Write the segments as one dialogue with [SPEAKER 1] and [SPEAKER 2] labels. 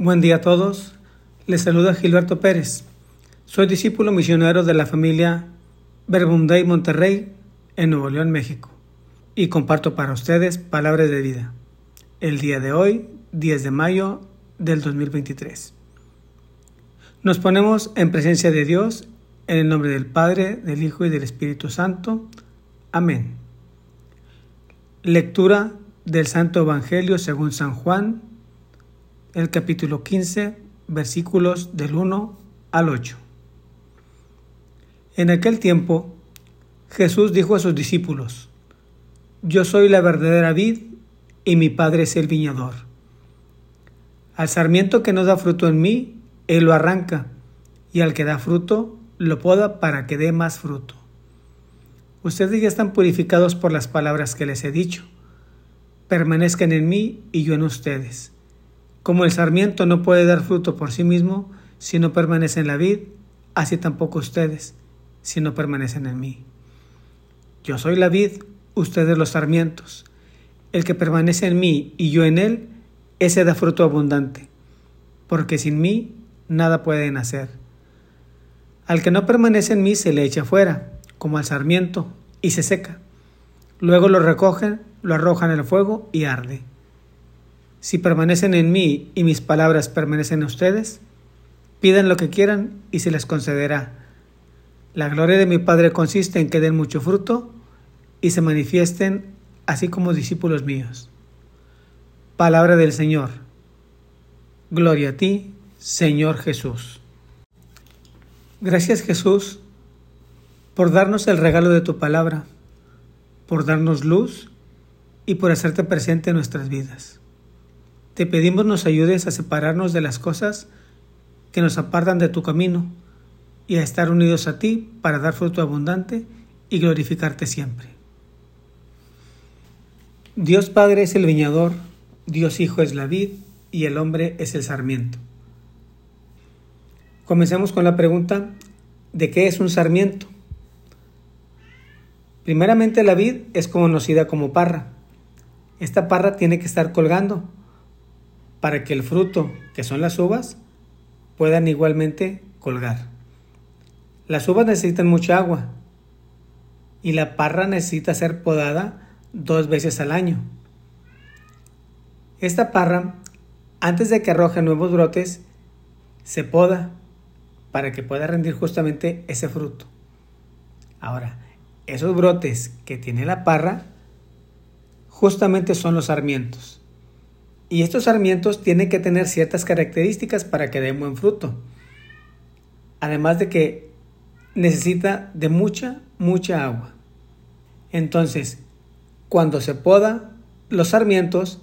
[SPEAKER 1] Buen día a todos. Les saluda Gilberto Pérez. Soy discípulo misionero de la familia Verbum Dei Monterrey en Nuevo León, México. Y comparto para ustedes palabras de vida. El día de hoy, 10 de mayo del 2023. Nos ponemos en presencia de Dios en el nombre del Padre, del Hijo y del Espíritu Santo. Amén. Lectura del Santo Evangelio según San Juan el capítulo 15, versículos del 1 al 8. En aquel tiempo, Jesús dijo a sus discípulos, Yo soy la verdadera vid y mi Padre es el viñador. Al sarmiento que no da fruto en mí, Él lo arranca, y al que da fruto, lo poda para que dé más fruto. Ustedes ya están purificados por las palabras que les he dicho. Permanezcan en mí y yo en ustedes como el sarmiento no puede dar fruto por sí mismo si no permanece en la vid, así tampoco ustedes si no permanecen en mí. Yo soy la vid, ustedes los sarmientos. El que permanece en mí y yo en él, ese da fruto abundante, porque sin mí nada pueden hacer. Al que no permanece en mí se le echa fuera, como al sarmiento, y se seca. Luego lo recogen, lo arrojan al fuego y arde. Si permanecen en mí y mis palabras permanecen en ustedes, pidan lo que quieran y se les concederá. La gloria de mi Padre consiste en que den mucho fruto y se manifiesten así como discípulos míos. Palabra del Señor. Gloria a ti, Señor Jesús. Gracias Jesús por darnos el regalo de tu palabra, por darnos luz y por hacerte presente en nuestras vidas. Te pedimos nos ayudes a separarnos de las cosas que nos apartan de tu camino y a estar unidos a ti para dar fruto abundante y glorificarte siempre. Dios Padre es el viñador, Dios Hijo es la vid y el hombre es el sarmiento. Comencemos con la pregunta de qué es un sarmiento. Primeramente la vid es conocida como parra. Esta parra tiene que estar colgando para que el fruto, que son las uvas, puedan igualmente colgar. Las uvas necesitan mucha agua y la parra necesita ser podada dos veces al año. Esta parra, antes de que arroje nuevos brotes, se poda para que pueda rendir justamente ese fruto. Ahora, esos brotes que tiene la parra justamente son los sarmientos. Y estos sarmientos tienen que tener ciertas características para que den buen fruto. Además de que necesita de mucha, mucha agua. Entonces, cuando se poda los sarmientos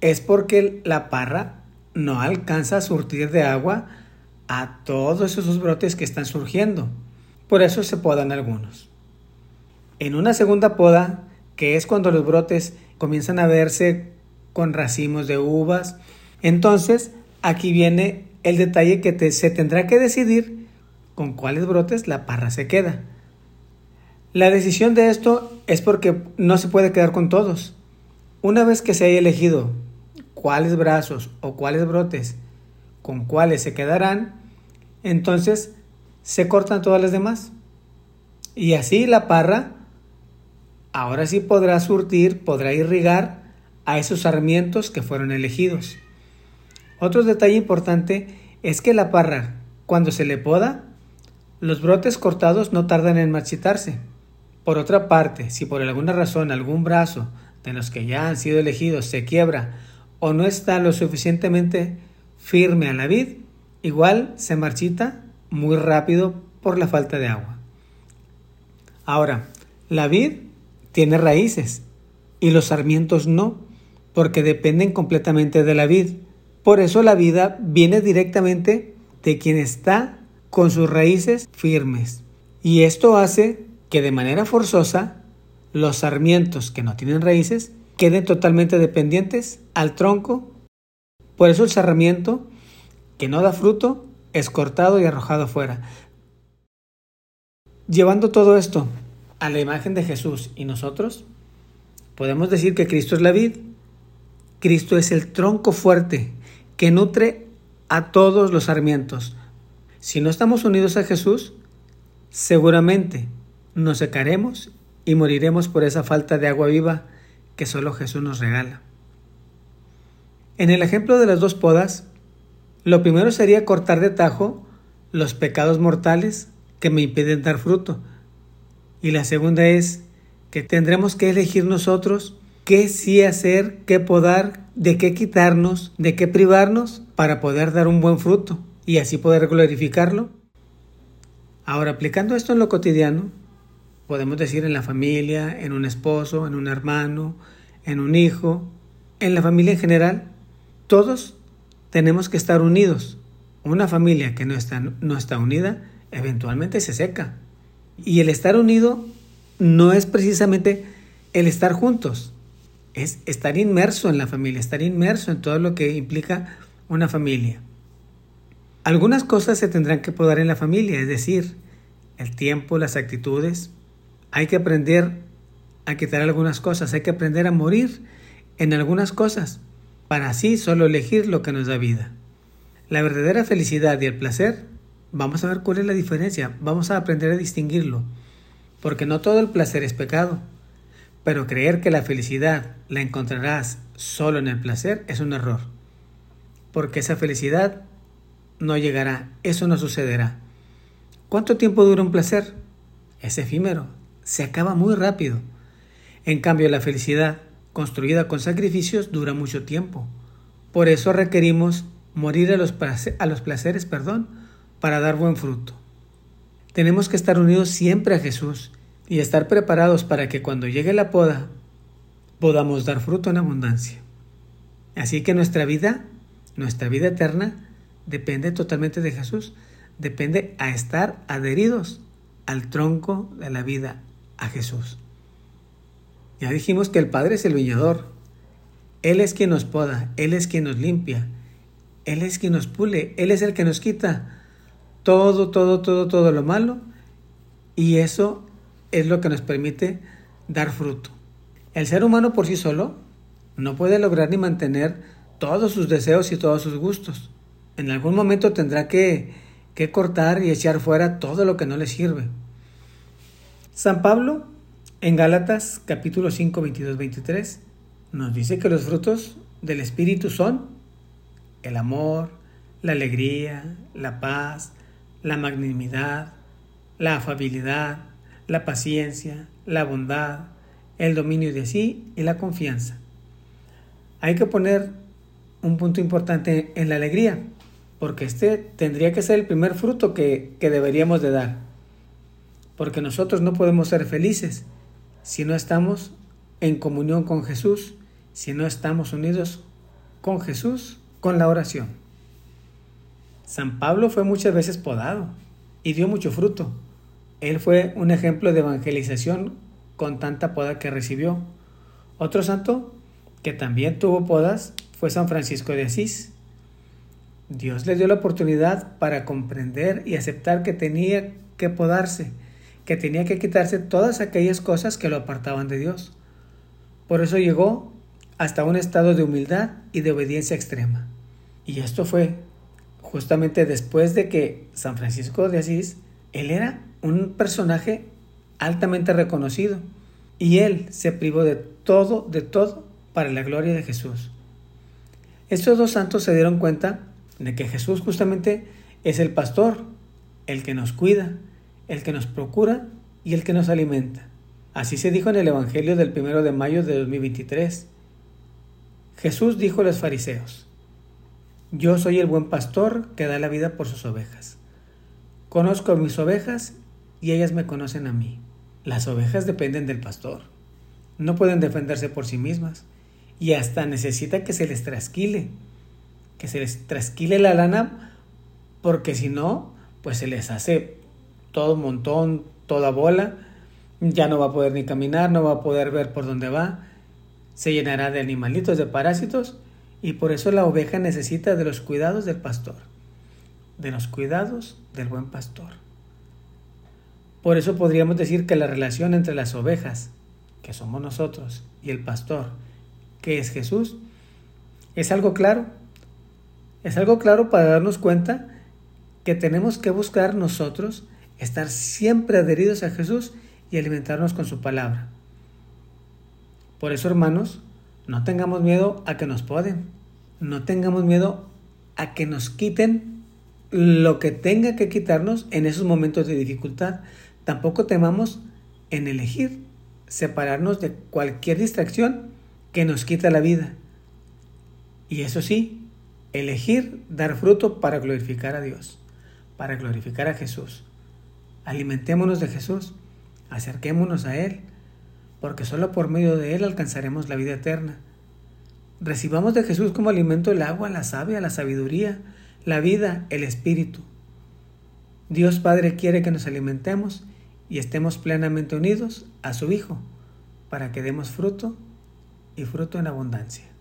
[SPEAKER 1] es porque la parra no alcanza a surtir de agua a todos esos brotes que están surgiendo. Por eso se podan algunos. En una segunda poda, que es cuando los brotes comienzan a verse con racimos de uvas. Entonces, aquí viene el detalle que se tendrá que decidir con cuáles brotes la parra se queda. La decisión de esto es porque no se puede quedar con todos. Una vez que se haya elegido cuáles brazos o cuáles brotes con cuáles se quedarán, entonces se cortan todas las demás. Y así la parra ahora sí podrá surtir, podrá irrigar a esos sarmientos que fueron elegidos. Otro detalle importante es que la parra, cuando se le poda, los brotes cortados no tardan en marchitarse. Por otra parte, si por alguna razón algún brazo de los que ya han sido elegidos se quiebra o no está lo suficientemente firme a la vid, igual se marchita muy rápido por la falta de agua. Ahora, la vid tiene raíces y los sarmientos no porque dependen completamente de la vid. Por eso la vida viene directamente de quien está con sus raíces firmes. Y esto hace que de manera forzosa los sarmientos que no tienen raíces queden totalmente dependientes al tronco. Por eso el sarmiento que no da fruto es cortado y arrojado fuera. Llevando todo esto a la imagen de Jesús y nosotros, podemos decir que Cristo es la vid Cristo es el tronco fuerte que nutre a todos los sarmientos. Si no estamos unidos a Jesús, seguramente nos secaremos y moriremos por esa falta de agua viva que solo Jesús nos regala. En el ejemplo de las dos podas, lo primero sería cortar de tajo los pecados mortales que me impiden dar fruto. Y la segunda es que tendremos que elegir nosotros qué sí hacer, qué podar, de qué quitarnos, de qué privarnos para poder dar un buen fruto y así poder glorificarlo. Ahora, aplicando esto en lo cotidiano, podemos decir en la familia, en un esposo, en un hermano, en un hijo, en la familia en general, todos tenemos que estar unidos. Una familia que no está, no está unida eventualmente se seca. Y el estar unido no es precisamente el estar juntos, es estar inmerso en la familia, estar inmerso en todo lo que implica una familia. Algunas cosas se tendrán que podar en la familia, es decir, el tiempo, las actitudes. Hay que aprender a quitar algunas cosas, hay que aprender a morir en algunas cosas, para así solo elegir lo que nos da vida. La verdadera felicidad y el placer, vamos a ver cuál es la diferencia, vamos a aprender a distinguirlo, porque no todo el placer es pecado. Pero creer que la felicidad la encontrarás solo en el placer es un error. Porque esa felicidad no llegará, eso no sucederá. ¿Cuánto tiempo dura un placer? Es efímero, se acaba muy rápido. En cambio, la felicidad, construida con sacrificios, dura mucho tiempo. Por eso requerimos morir a los, a los placeres perdón, para dar buen fruto. Tenemos que estar unidos siempre a Jesús y estar preparados para que cuando llegue la poda podamos dar fruto en abundancia. Así que nuestra vida, nuestra vida eterna, depende totalmente de Jesús, depende a estar adheridos al tronco de la vida, a Jesús. Ya dijimos que el Padre es el viñador, Él es quien nos poda, Él es quien nos limpia, Él es quien nos pule, Él es el que nos quita todo, todo, todo, todo lo malo y eso es lo que nos permite dar fruto. El ser humano por sí solo no puede lograr ni mantener todos sus deseos y todos sus gustos. En algún momento tendrá que, que cortar y echar fuera todo lo que no le sirve. San Pablo, en Gálatas capítulo 5, 22, 23, nos dice que los frutos del Espíritu son el amor, la alegría, la paz, la magnanimidad, la afabilidad, la paciencia, la bondad, el dominio de sí y la confianza. Hay que poner un punto importante en la alegría, porque este tendría que ser el primer fruto que, que deberíamos de dar. Porque nosotros no podemos ser felices si no estamos en comunión con Jesús, si no estamos unidos con Jesús, con la oración. San Pablo fue muchas veces podado y dio mucho fruto, él fue un ejemplo de evangelización con tanta poda que recibió. Otro santo que también tuvo podas fue San Francisco de Asís. Dios le dio la oportunidad para comprender y aceptar que tenía que podarse, que tenía que quitarse todas aquellas cosas que lo apartaban de Dios. Por eso llegó hasta un estado de humildad y de obediencia extrema. Y esto fue justamente después de que San Francisco de Asís, él era un personaje altamente reconocido y él se privó de todo, de todo, para la gloria de Jesús. Estos dos santos se dieron cuenta de que Jesús justamente es el pastor, el que nos cuida, el que nos procura y el que nos alimenta. Así se dijo en el Evangelio del 1 de mayo de 2023. Jesús dijo a los fariseos, Yo soy el buen pastor que da la vida por sus ovejas. Conozco a mis ovejas y ellas me conocen a mí. Las ovejas dependen del pastor. No pueden defenderse por sí mismas y hasta necesita que se les trasquile, que se les trasquile la lana porque si no, pues se les hace todo un montón, toda bola, ya no va a poder ni caminar, no va a poder ver por dónde va, se llenará de animalitos, de parásitos y por eso la oveja necesita de los cuidados del pastor, de los cuidados del buen pastor. Por eso podríamos decir que la relación entre las ovejas, que somos nosotros, y el pastor, que es Jesús, es algo claro. Es algo claro para darnos cuenta que tenemos que buscar nosotros estar siempre adheridos a Jesús y alimentarnos con su palabra. Por eso, hermanos, no tengamos miedo a que nos poden, no tengamos miedo a que nos quiten lo que tenga que quitarnos en esos momentos de dificultad. Tampoco temamos en elegir separarnos de cualquier distracción que nos quita la vida. Y eso sí, elegir dar fruto para glorificar a Dios, para glorificar a Jesús. Alimentémonos de Jesús, acerquémonos a Él, porque solo por medio de Él alcanzaremos la vida eterna. Recibamos de Jesús como alimento el agua, la savia, la sabiduría, la vida, el espíritu. Dios Padre quiere que nos alimentemos y estemos plenamente unidos a su Hijo, para que demos fruto y fruto en abundancia.